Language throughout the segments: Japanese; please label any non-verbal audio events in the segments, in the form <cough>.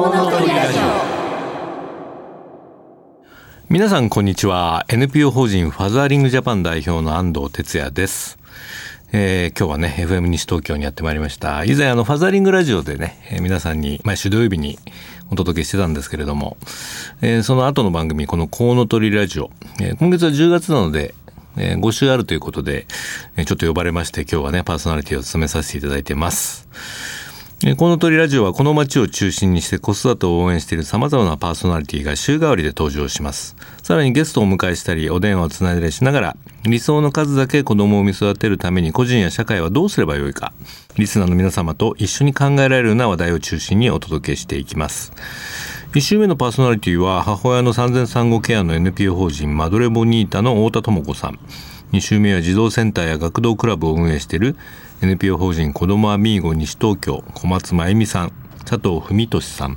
コウノトリラジオ。皆さんこんにちは。NPO 法人ファザーリングジャパン代表の安藤哲也です。えー、今日はね FM 西東京にやってまいりました。以前あのファザーリングラジオでね、えー、皆さんに毎週土曜日にお届けしてたんですけれども、えー、その後の番組このコウノトリラジオ、えー、今月は10月なのでえー、5週あるということで、えー、ちょっと呼ばれまして、今日はね、パーソナリティを務めさせていただいてます。この鳥ラジオはこの街を中心にして子育てを応援している様々なパーソナリティが週替わりで登場します。さらにゲストをお迎えしたり、お電話をつないだりしながら、理想の数だけ子供を産み育てるために個人や社会はどうすればよいか、リスナーの皆様と一緒に考えられるような話題を中心にお届けしていきます。1週目のパーソナリティは母親の産前産後ケアの NPO 法人マドレボニータの太田智子さん2週目は児童センターや学童クラブを運営している NPO 法人子どもアミーゴ西東京小松真由美さん佐藤文俊さん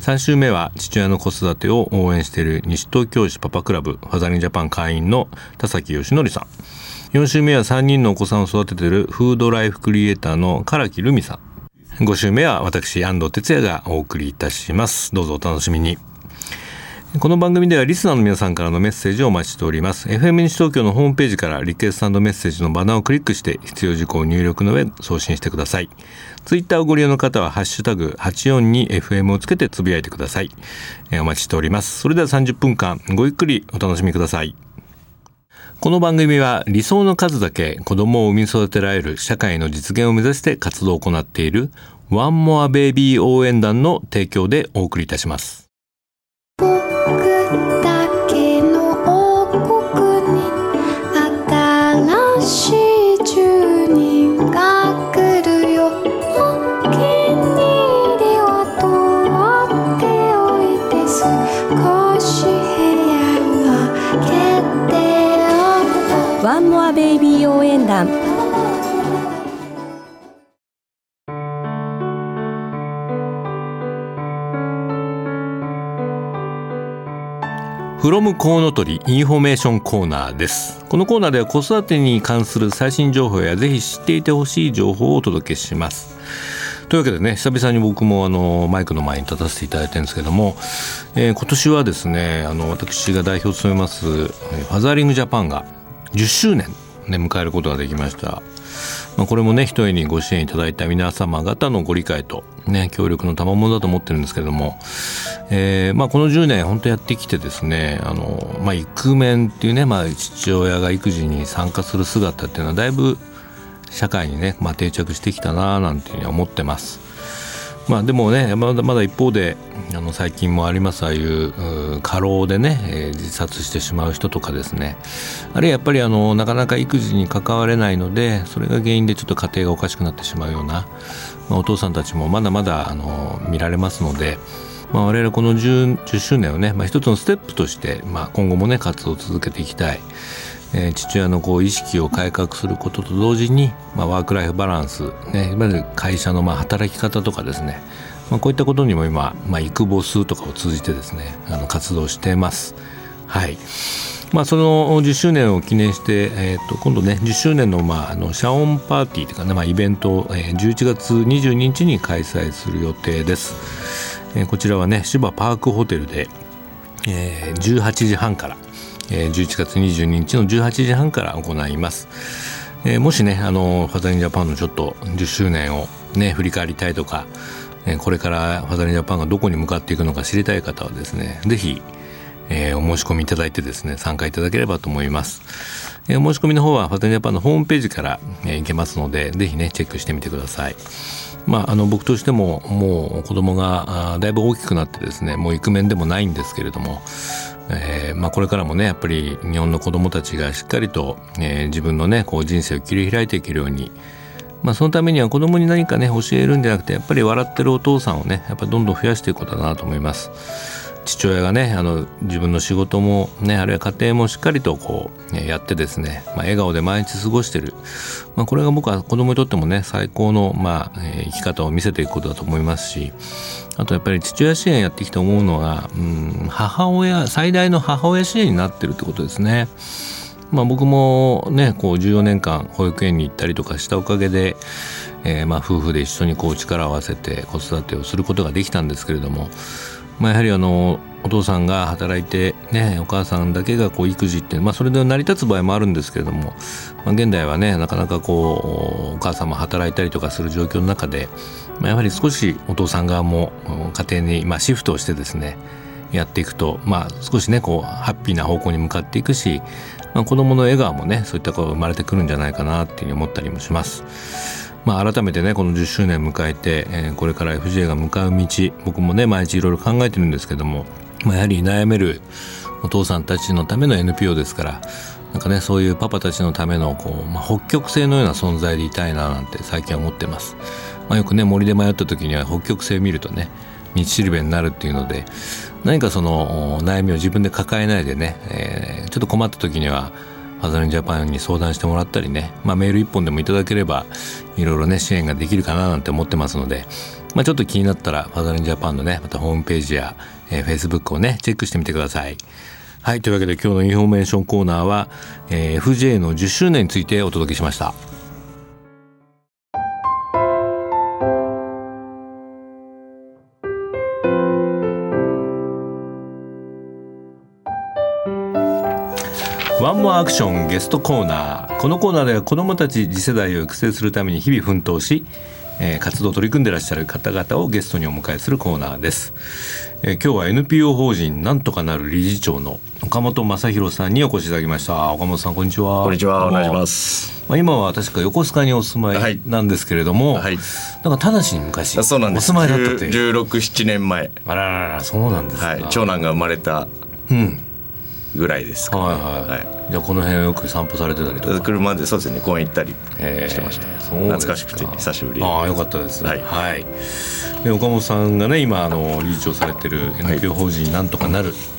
3週目は父親の子育てを応援している西東京市パパクラブファザリンジャパン会員の田崎義則さん4週目は3人のお子さんを育てているフードライフクリエイターの唐木留美さん5週目は私、安藤哲也がお送りいたします。どうぞお楽しみに。この番組ではリスナーの皆さんからのメッセージをお待ちしております。FM 西東京のホームページからリクエストメッセージのバナーをクリックして必要事項を入力の上送信してください。ツイッターをご利用の方はハッシュタグ 842FM をつけてつぶやいてください。お待ちしております。それでは30分間ごゆっくりお楽しみください。この番組は理想の数だけ子供を産み育てられる社会の実現を目指して活動を行っているワンモアベイビー応援団の提供でお送りいたします。ベイビー応援団。フロムコウノトリインフォメーションコーナーですこのコーナーでは子育てに関する最新情報やぜひ知っていてほしい情報をお届けしますというわけでね久々に僕もあのマイクの前に立たせていただいてるんですけども、えー、今年はですねあの私が代表を務めますファザーリングジャパンが10周年ね迎えることができましたまあ、これもね一重にご支援いただいた皆様方のご理解とね協力の賜物だと思ってるんですけれども、えーまあ、この10年本当やってきてですねあの、まあ、イクメンっていうね、まあ、父親が育児に参加する姿っていうのはだいぶ社会にね、まあ、定着してきたななんていうふうに思ってます。まあでもねまだまだ一方であの最近もありますああいう過労でね、えー、自殺してしまう人とかですねあるいはやっぱりあのなかなか育児に関われないのでそれが原因でちょっと家庭がおかしくなってしまうような、まあ、お父さんたちもまだまだあの見られますので。まあ、我々この 10, 10周年をね、まあ、一つのステップとして、まあ、今後もね活動を続けていきたい。えー、父親のこう意識を改革することと同時に、まあ、ワーク・ライフ・バランス、ね、いわゆる会社のまあ働き方とかですね、まあ、こういったことにも今、まあ、育ボスとかを通じてですねあの活動してます。はいまあ、その10周年を記念して、えー、と今度ね10周年の,、まあ、あのシャオンパーティーというかね、まあ、イベントを、えー、11月22日に開催する予定です、えー、こちらはね芝パークホテルで、えー、18時半から11月22日の18時半から行います。えー、もしね、あの、ファザリンジャパンのちょっと10周年をね、振り返りたいとか、えこれからファザリンジャパンがどこに向かっていくのか知りたい方はですね、ぜひ、えー、お申し込みいただいてですね、参加いただければと思います。えー、お申し込みの方はファザリンジャパンのホームページから、えー、行けますので、ぜひね、チェックしてみてください。まあ、あの僕としてももう子供がだいぶ大きくなってですねもうイクメンでもないんですけれどもえーまあ、これからもねやっぱり日本の子どもたちがしっかりと、えー、自分のねこう人生を切り開いていけるように、まあ、そのためには子供に何かね教えるんじゃなくてやっぱり笑ってるお父さんをねやっぱどんどん増やしていくことだなと思います。父親がねあの自分の仕事もねあるいは家庭もしっかりとこうやってですね、まあ、笑顔で毎日過ごしてる、まあ、これが僕は子供にとってもね最高の、まあ、生き方を見せていくことだと思いますしあとやっぱり父親支援やってきて思うのは、うん、母親最大の母親支援になってるってことですね。まあ、僕もねこう14年間保育園に行ったりとかしたおかげで、えー、まあ夫婦で一緒にこう力を合わせて子育てをすることができたんですけれども、まあ、やはりあのお父さんが働いて、ね、お母さんだけがこう育児って、まあ、それで成り立つ場合もあるんですけれども、まあ、現代はねなかなかこうお母さんも働いたりとかする状況の中で、まあ、やはり少しお父さん側も家庭にまあシフトをしてですねやっていくと、まあ、少しねこうハッピーな方向に向かっていくし、まあ、子どもの笑顔もねそういったこう生まれてくるんじゃないかなっていうふうに思ったりもします。まあ、改めてねこの10周年迎えて、えー、これから FJ が向かう道僕もね毎日いろいろ考えてるんですけども、まあ、やはり悩めるお父さんたちのための NPO ですからなんかねそういうパパたちのためのこう、まあ、北極星のような存在でいたいななんて最近は思ってます、まあ、よくね森で迷った時には北極星見るとね道しるべになるっていうので何かその悩みを自分で抱えないでね、えー、ちょっと困った時にはファザーリングジャパンに相談してもらったりね、まあ、メール一本でもいただければいろいろね支援ができるかななんて思ってますので、まあ、ちょっと気になったらファザーリングジャパンのねまたホームページや、えー、Facebook をねチェックしてみてください。はい。というわけで今日のインフォメーションコーナーは、えー、FJ の10周年についてお届けしました。アアクションゲストコーナー。このコーナーでは子どもたち次世代を育成するために日々奮闘し、えー、活動を取り組んでいらっしゃる方々をゲストにお迎えするコーナーです、えー、今日は NPO 法人なんとかなる理事長の岡本正弘さんにお越しいただきました。岡本さんこんにちは。こんにちはお願いします。まあ、今は確か横須賀にお住まいなんですけれども、はい、なんかただしに昔そうなんです。お住まいだったって16、7年前。あらららそうなんですか、はい、長男が生まれた。うんぐらいですか、ね、はいはい、はい、じゃあこの辺よく散歩されてたりとか。車でそうですね公園行ったりしてました。懐かしくて久しぶりああよかったです。はい、はい、で岡本さんがね今あの理事長されてる NPO 法人なんとかなる、はい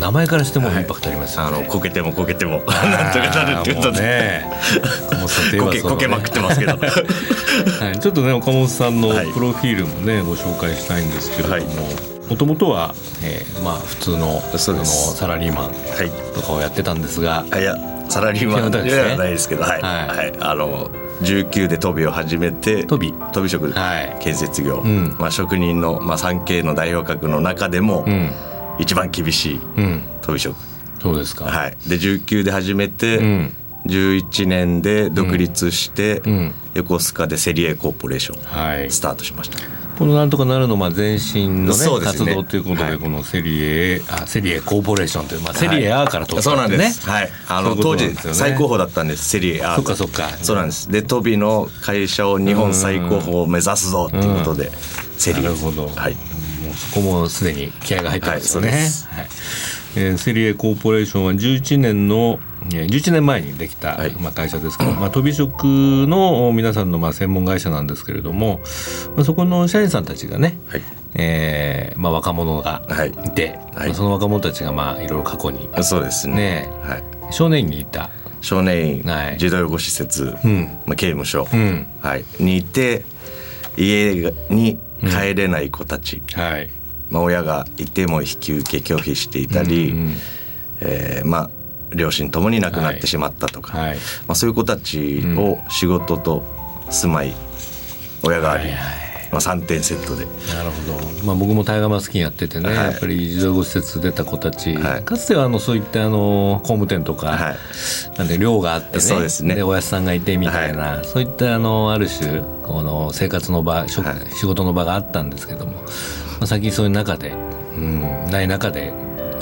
名前からしてもインパクトあります、ね。はい、あのこけてもこけても <laughs> なんとかなるってことで。ねこけこけまくってますけど、<laughs> はい、ちょっとね岡本さんのプロフィールもねご紹介したいんですけれども、もともとは、えー、まあ普通のそのサラリーマンとかをやってたんですが、はい、いやサラリーマンではないですけどはい、はい、はい、あの19で飛びを始めて飛び飛び職、はい、建設業、うん、まあ、職人の、まあ、3K の代表格の中でも、うん、一番厳しい飛び職、うん、そうですか、はい、で19で始めて、うん、11年で独立して、横須賀でセリエコーポレーションスタートしました、はいこのなんとかなるのまあ前身のね、ね。活動ということで、はい、このセリエあセリエコーポレーションという、まあ、セリエ A から取ったんですね、そうなんです。はい。あの当時最高峰だったんですセリエ A そっかそっか。そうなんです。でトビの会社を日本最高峰を目指すぞっていうことでセリエなるほど、はい、もうそこもすでに気合が入ってますよね、はい、はい。えー、セリエコーポレーションは11年の11年前にできた、はい、まあ、会社ですけど、まあ、飛び職の皆さんのまあ専門会社なんですけれども、まあ、そこの社員さんたちがね、はい、えー、まあ、若者がい。て、はい、その若者たちがまあいろいろ過去にそうですね、はい、少年院にいた。少年院、はい、児童養護施設、うん、まあ、刑務所、うん、はい、にいて家に帰れない子たち、うん、はい。まあ、親がいても引き受け拒否していたり、うんうん、えー、まあ両親ともに亡くなってしまったとか、はい。はい、まあ、そういう子たちを仕事と住まい、親があり、はいはい、まあ、3点セットで。なるほど、まあ、僕もタイガーマスキンやっててね、はい、やっぱり児童護施設出た子たち、はい、かつてはあのそういったあの工務店とか、はい、なんで寮があってねそうですね。でおやすさんがいてみたいな、そういったあのある種この生活の場、仕事の場があったんですけども、まあ、最近そういう中で、うん、ない中で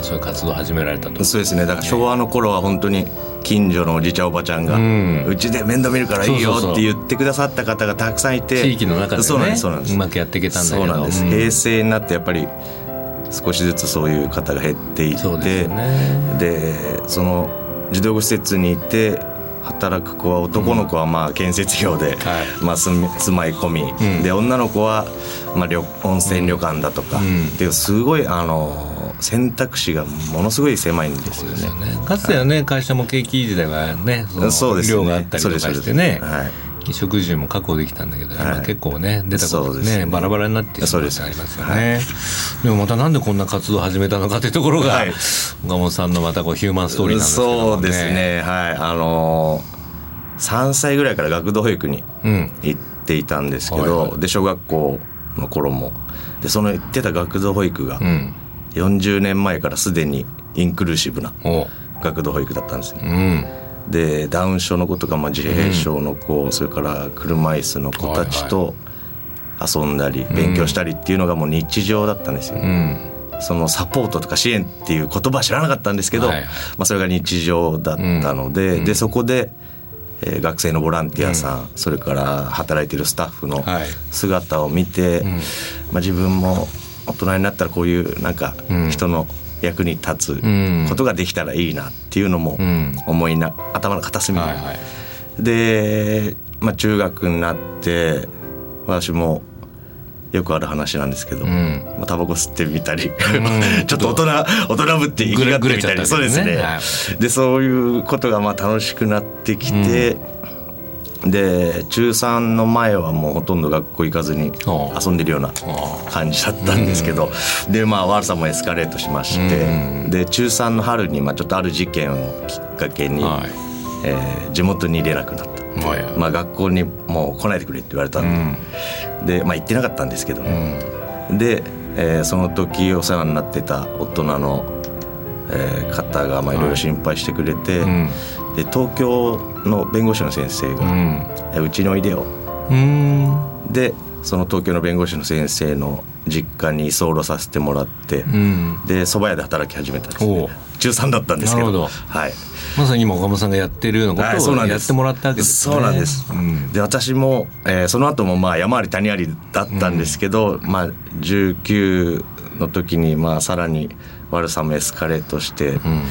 そういう活動を始められたと。そうですね。だから昭和の頃は本当に近所のおじちゃんおばちゃんがうち、で面倒見るからいいよって言ってくださった方がたくさんいて地域の中で、ね、そうなんですそうなんです。うまくやっていけたんだけど。そうなんです、うん、平成になってやっぱり少しずつそういう方が減っていってで、ね、その児童施設にいて働く子は男の子はまあ建設業で、まあ、住まい込み、で女の子はまあ旅温泉旅館だとか、っていうすごいあの選択肢がものすごい狭いんですよね。かつてはね、会社も景気時代はねそうです量があったりとかしてね。はい。衣食住も確保できたんだけど、はい、結構ね出たことでね、ね、バラバラになってしまうってありますよね、はい、でもまたなんでこんな活動を始めたのかというところが、はい、岡本さんのまたこうヒューマンストーリーなんですけど、ね、そうですね。はい。あのー、3歳ぐらいから学童保育に行っていたんですけど、うんはいはい、で小学校の頃も。でその行ってた学童保育が40年前からすでにインクルーシブな学童保育だったんですね、うん。でダウン症の子とか、まあ、自閉症の子、うん、それから車椅子の子たちと遊んだり勉強したりっていうのがもう日常だったんですよ、うん、そのサポートとか支援っていう言葉知らなかったんですけど、はいはい、まあ、それが日常だったのでうん、でそこで、えー、学生のボランティアさん、それから働いてるスタッフの姿を見て、まあ、自分も大人になったらこういうなんか人の、役に立つことができたらいいなっていうのも思いな、頭の片隅に、はいはい、で、まあ、中学になって私もよくある話なんですけど、うん、まあ、タバコ吸ってみたり、うん、<laughs> ちょっと大人大人ぶって生きがってみたり、ね、そうですね、はい、でそういうことがまあ楽しくなってきて、で中3の前はもうほとんど学校行かずに遊んでるような感じだったんですけど、でまあ悪さもエスカレートしまして、で中3の春にまあちょっとある事件をきっかけに、はい、えー、地元に入れなくなった。まあ、学校にもう来ないでくれって言われたんで,、でまあ、行ってなかったんですけど。ね、で、えー、その時お世話になってた大人の、えー、方がい。ろいろ心配してくれて、で東京の弁護士の先生が「うち、においでよ」でその東京の弁護士の先生の実家に居候させてもらって、うん、で蕎麦屋で働き始めたんですね。中3だったんですけど。はい。まさに今岡本さんがやってるようなことをやってもらったわけですね、そうなんです、うん、で私も、えー、その後もまあ山あり谷ありだったんですけど、うん、まあ19の時にまあさらに悪さもエスカレートして、うん、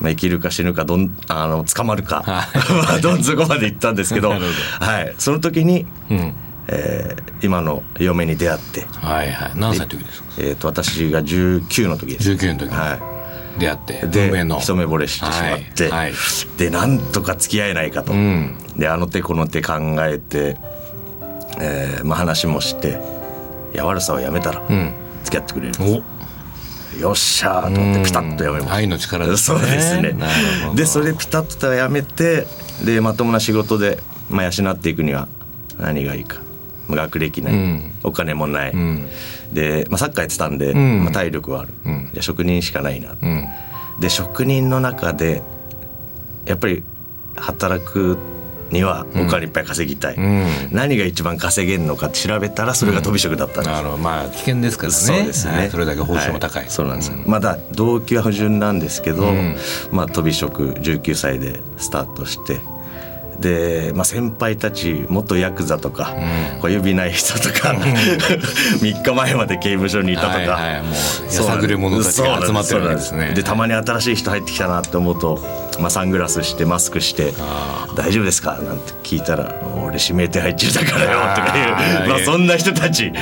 まあ、生きるか死ぬかどんあの捕まるか、はい、<laughs> どん底まで行ったんですけど <laughs> はい、その時に、うん、えー、今の嫁に出会ってはいはい。何歳の時ですか、えーと、私が19の時です。19の時はい。出会ってで一目惚れしてしまって、はい。はい、でなんとか付き合えないかと、うん、であの手この手考えて、えーまあ、話もしていや悪さをやめたら付き合ってくれる、うんよっしゃと思ってピタッとやめました。愛の力ですね。そうですね。でそれピタッとやめてでまともな仕事で、まあ、養っていくには何がいいか。学歴ない、うん、お金もない、うん、で、まあ、サッカーやってたんで、うん、まあ、体力はある、うん、じゃ職人しかないな、で職人の中でやっぱり働くにはお金いっぱい稼ぎたい、うん、何が一番稼げるのか調べたらそれが飛び職だったんです、うん、まあ危険ですからね。そうですね、はい、それだけ報酬も高い、はい、そうなんです、うん、まだ動機は不純なんですけど、まあ飛び職19歳でスタートしてで、まあ、先輩たち元ヤクザとか、うん、小指ない人とか、うん、<laughs> 3日前まで刑務所にいたとか、はいはい、もうやさぐれ者たちが集まってるわけですね。でたまに新しい人入ってきたなって思うと、まあ、サングラスしてマスクして「大丈夫ですか?」なんて聞いたら「俺指名手配中だからよ」とかいうまあ、そんな人たち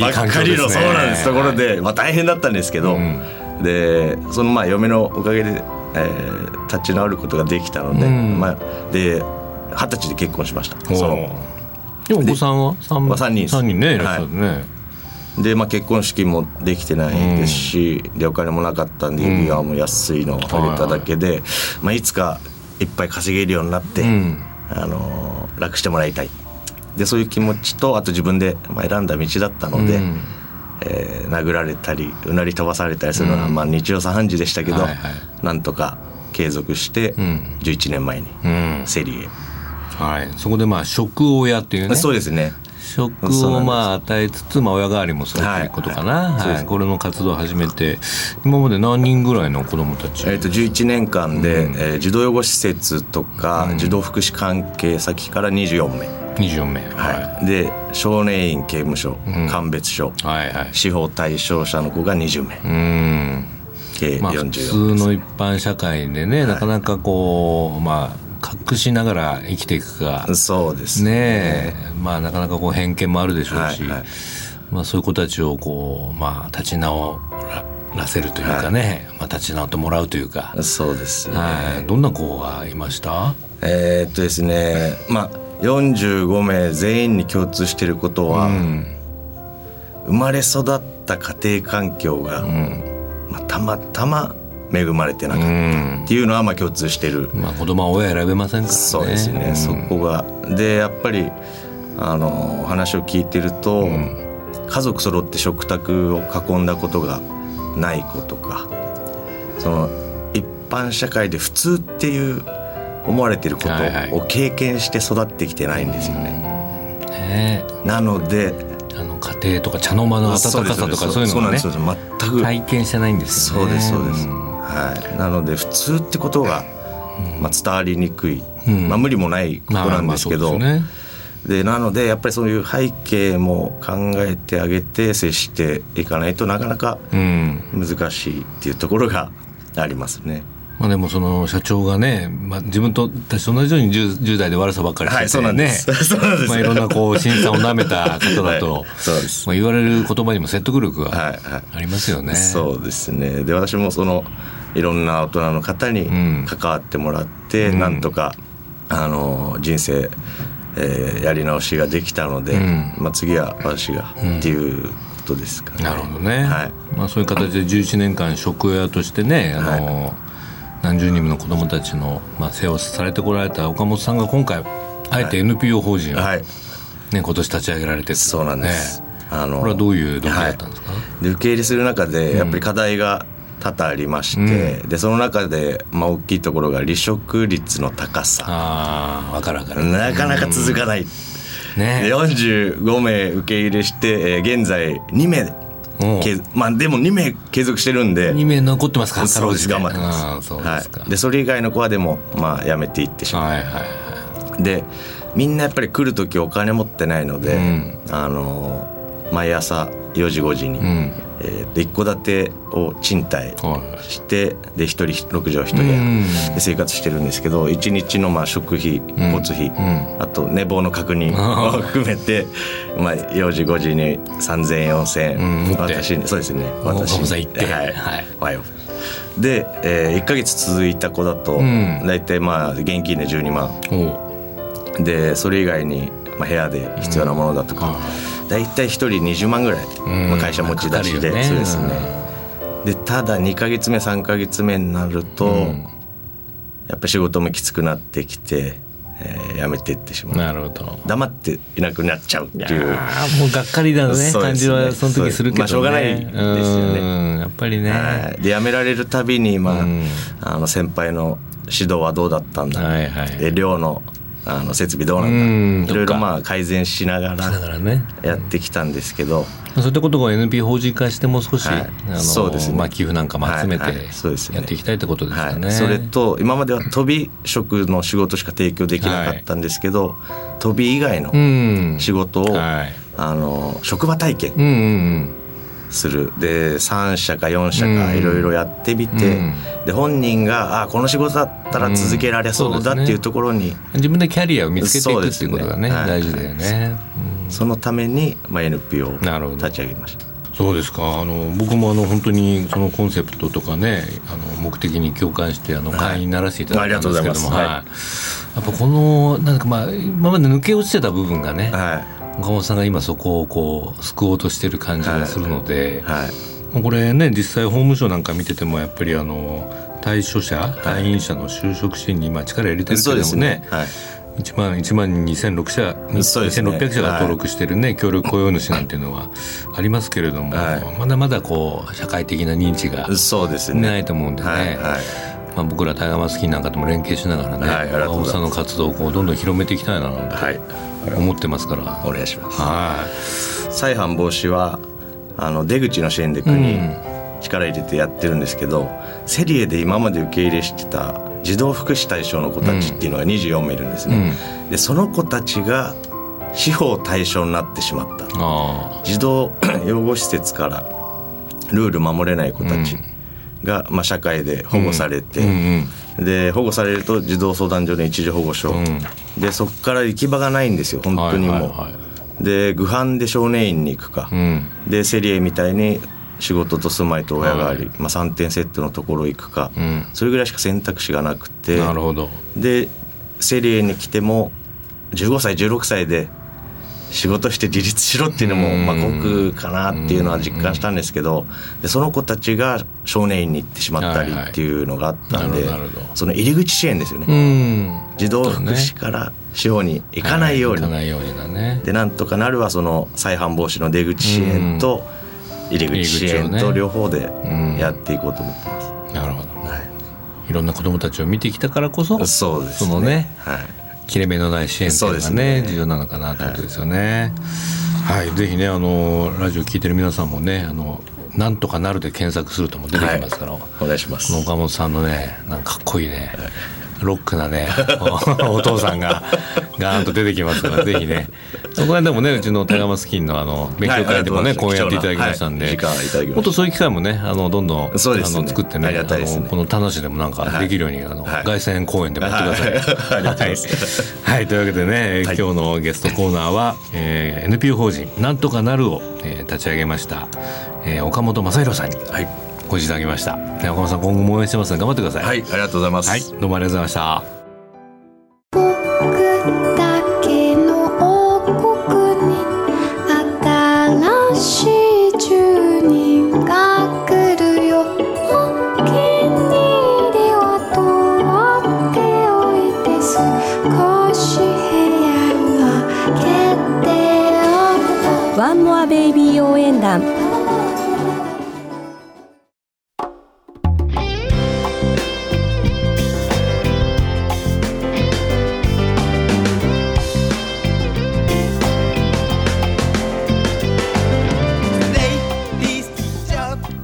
ばっかりの、そうなんです。ところで、まあ、大変だったんですけど、うん、でそのまあ嫁のおかげで、えー、立ち直ることができたので、まあ、で二十歳で結婚しました。その。でもお子さんは？3, まあ、3人3人ねい。らっしゃるね、はい、で、まあ、結婚式もできてないですし、うん、でお金もなかったんで指輪も安いのを入れただけで、うんまあ、いつかいっぱい稼げるようになって、うん、あの楽してもらいたい。でそういう気持ちとあと自分で選んだ道だったので、うん、えー、殴られたりうなり飛ばされたりするのは、まあ、日常茶飯事でしたけど、はいはい、なんとか継続して、11年前にセリエはい、そこでまあ食親っていうね。そうですね。食をまあ与えつつ、まあ、親代わりもするということかな、はい、はい、これの活動を始めて今まで何人ぐらいの子どもたち、えー、と11年間で、うん、えー、児童養護施設とか、うん、児童福祉関係先から24名。24名、はい、で少年院刑務所、鑑別所、はいはい、司法対象者の子が20名。うん。計44まあ、普通の一般社会でね、なかなかこうまあ隠しながら生きていくか。そうですね。まあなかなかこう偏見もあるでしょうし、はいはい、まあ、そういう子たちをこう、まあ、立ち直らせるというかね、はい、まあ、立ち直ってもらうというか。そうです、ね、はい、どんな子がいました？えー、っとですね。まあ45名全員に共通していることは、うん、生まれ育った家庭環境が、うん、まあ、たまたま恵まれてなかった。っていうのはまあ共通してる、まあ、子供は親選べませんからね。そうですね、そこが。でやっぱりあの話を聞いてると、家族揃って食卓を囲んだことがない子とかその一般社会で普通っていう思われてることを経験して育ってきてないんですよね。ね。なのであの家庭とか茶の間の温かさとかそういうのがね全く。体験してないんですよね。そうですそうです。はい。なので普通ってことが、まあ、伝わりにくい、まあ、無理もないことなんですけど。でなのでやっぱりそういう背景も考えてあげて接していかないとなかなか難しいっていうところがありますね。まあ、でもその社長がね、まあ、自分と私と同じように 10, 10代で悪さばっかりしてて、ね、はい、ね <laughs> まあ、いろんなこう審査をなめた方だと、はい、まあ、言われる言葉にも説得力がありますよね。はいはい、そうですね。で私もそのいろんな大人の方に関わってもらって、うん、なんとかあの人生、えー、やり直しができたので、うん、まあ、次は私がっていうことですかね。なるほどね、はい。まあ、そういう形で11年間食屋としてねあの、はい何十人もの子どもたちの、まあ、世話をされてこられた岡本さんが今回あえて NPO 法人を、はい、ね、今年立ち上げられてそうなんです、あのこれはどういう動機だったんですか、はい、で受け入れする中でやっぱり課題が多々ありまして、うん、でその中で、まあ、大きいところが離職率の高さ。ああ分かる分かる。なかなか続かない、うん。ね、45名受け入れして、えー、現在2名まあでも2名継続してるんで。2名残ってますか？そうです。頑張ってます。そはい、でそれ以外の子はでもまあ辞めていってしまう、はいはいはい、でみんなやっぱり来る時お金持ってないので、うん、あの毎朝4時5時に、うん、えー、で一戸建てを賃貸して、はい、で一人6畳一部屋で生活してるんですけど一日のまあ食費交通費、うん、あと寝坊の確認を含めて、まあ、4時5時に3,000円4,000円、うん、私にそうですね私に。行って。はい、はい、で、えー、1か月続いた子だと、大体まあ現金で12万。でそれ以外に、まあ、部屋で必要なものだとか、大体1人20万ぐらい、まあ、会社持ち出しで、ね、そうですね。でただ2か月目3か月目になると、うん、やっぱ仕事もきつくなってきて、えー、辞めていってしまう。なるほど。黙っていなくなっちゃうっていう。もうがっかりだねね。感じはその時するけど、ね、まあ、しょうがないですよね。やっぱりね、はい、で辞められるたびに、まあ、あの先輩の指導はどうだったんだ、はいはい、で寮のあの設備どうなんだ。いろいろまあ改善しながらやってきたんですけど、そういったことが NPO 法人化してもう少し、はい、あのそうですね。まあ、寄付なんかも集めてやっていきたいってことですかね。それと今までは飛び職の仕事しか提供できなかったんですけど、はい、飛び以外の仕事を、はい、あの職場体験、うんうんうんする。で3社か4社かいろいろやってみて、うん、で本人があこの仕事だったら続けられそうだっていうところに、うんね、自分でキャリアを見つけていくっていうことがね、ね、大事だよね、そのために、まあ、NPO を立ち上げました。そうですか。あの僕もあの本当にそのコンセプトとかねあの目的に共感してあの会員にならせていただいたんですけども、はい、やっぱこのなんかまあ今まで抜け落ちてた部分がね、はい岡本さんが今そこをこう救おうとしてる感じがするので、はい。はい、これね実際法務省なんか見ててもやっぱりあの対処者退院者の就職支援に今力入れてるけどもね、はい。1万1万2006社、ね、2600社が登録してるね、はい、協力雇用主なんていうのはありますけれども、はい、まだまだこう社会的な認知がそうですね。ないと思うんでね。はいはい。まあ、僕らタイガーマスキーなんかとも連携しながらね、はい、青尾さんの活動をこうどんどん広めていきたいななんて、はい、思ってますからお願いします。はい。再犯防止はあの出口の支援で国、力入れてやってるんですけどセリエで今まで受け入れしてた児童福祉対象の子たちっていうのが24名いるんですね、うん、でその子たちが司法対象になってしまった。児童養護施設からルール守れない子たちが、まあ、社会で保護されて、うんうんうん、で保護されると児童相談所の一時保護所、でそこから行き場がないんですよ本当にもう。はいはいはい、で具犯で少年院に行くか、でセリエみたいに仕事と住まいと親があり、はい、まあ、3点セットのところ行くか、うん、それぐらいしか選択肢がなくて。なるほど。でセリエに来ても15歳16歳で仕事して自立しろっていうのも、まあ、酷かなっていうのは実感したんですけどでその子たちが少年院に行ってしまったりっていうのがあったんで、その入り口支援ですよね。児童福祉から司法に行かないように,、でなんとかなるはその再犯防止の出口支援と入り口支援と両方でやっていこうと思ってます。なるほど、はい、いろんな子どもたちを見てきたからこそそうです、ね、そのね、はい切れ目のない支援というのがね、ね、重要なのかなということですよね。はい、はい、ぜひねあのラジオ聞いてる皆さんもねあのなんとかなるで検索するとも出てきますから、はい、お願いします。岡本さんのねなんかかっこいいね、はいロックなね。<laughs> お父さんがガーンと出てきますから <laughs> ぜひね。この間もねうちのタイガーマスキンのあの勉強会でもね講演やっていただきましたんで。もっとそういう機会もねあのどんどんあの作ってねこの田無でもなんかできるようにあの凱旋公演でもやってください。はい、というわけでね今日のゲストコーナーは、えー、NPO 法人なんとかなるを、えー、立ち上げました、えー、岡本正弘さんに。はいごいただきました。岡本さん今後も応援してますので頑張ってください。はいありがとうございます、はい、どうもありがとうございました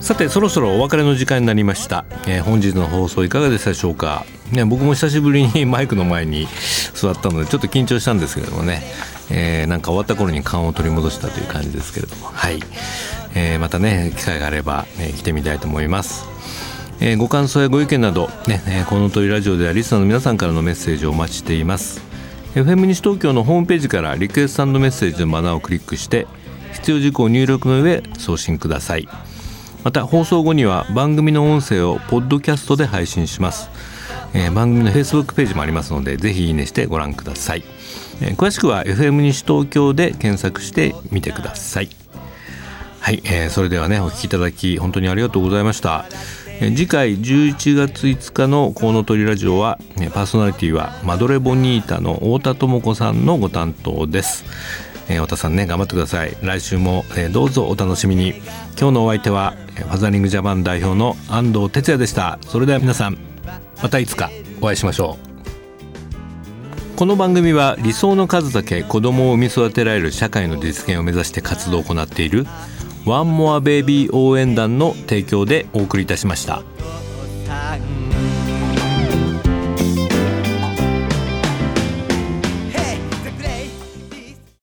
さてそろそろお別れの時間になりました、えー、本日の放送いかがでしたでしょうか、ね、僕も久しぶりに <laughs> マイクの前に座ったのでちょっと緊張したんですけれどもね、えー、なんか終わった頃に勘を取り戻したという感じですけれども。はい、えー、またね機会があれば、ね、来てみたいと思います。えー、ご感想やご意見など、ね、えー、この鳥ラジオではリスナーの皆さんからのメッセージをお待ちしています。FM 西東京のホームページからリクエストメッセージのマナーをクリックして必要事項を入力の上送信ください。また放送後には番組の音声をポッドキャストで配信します、えー、番組の Facebook ページもありますのでぜひいいねしてご覧ください、えー、詳しくは FM 西東京で検索してみてください。はい、えー、それではねお聞きいただき本当にありがとうございました。次回11月5日の「コウノトリラジオは」パーソナリティはマドレボニータの太田智子さんのご担当です。えー、太田さんね頑張ってください。来週も、えー、どうぞお楽しみに。今日のお相手はファザリングジャパン代表の安藤哲也でしたそれでは皆さんまたいつかお会いしましょうこの番組は理想の数だけ子供を産み育てられる社会の実現を目指して活動を行っているワンモアベイビー応援団の提供でお送りいたしました。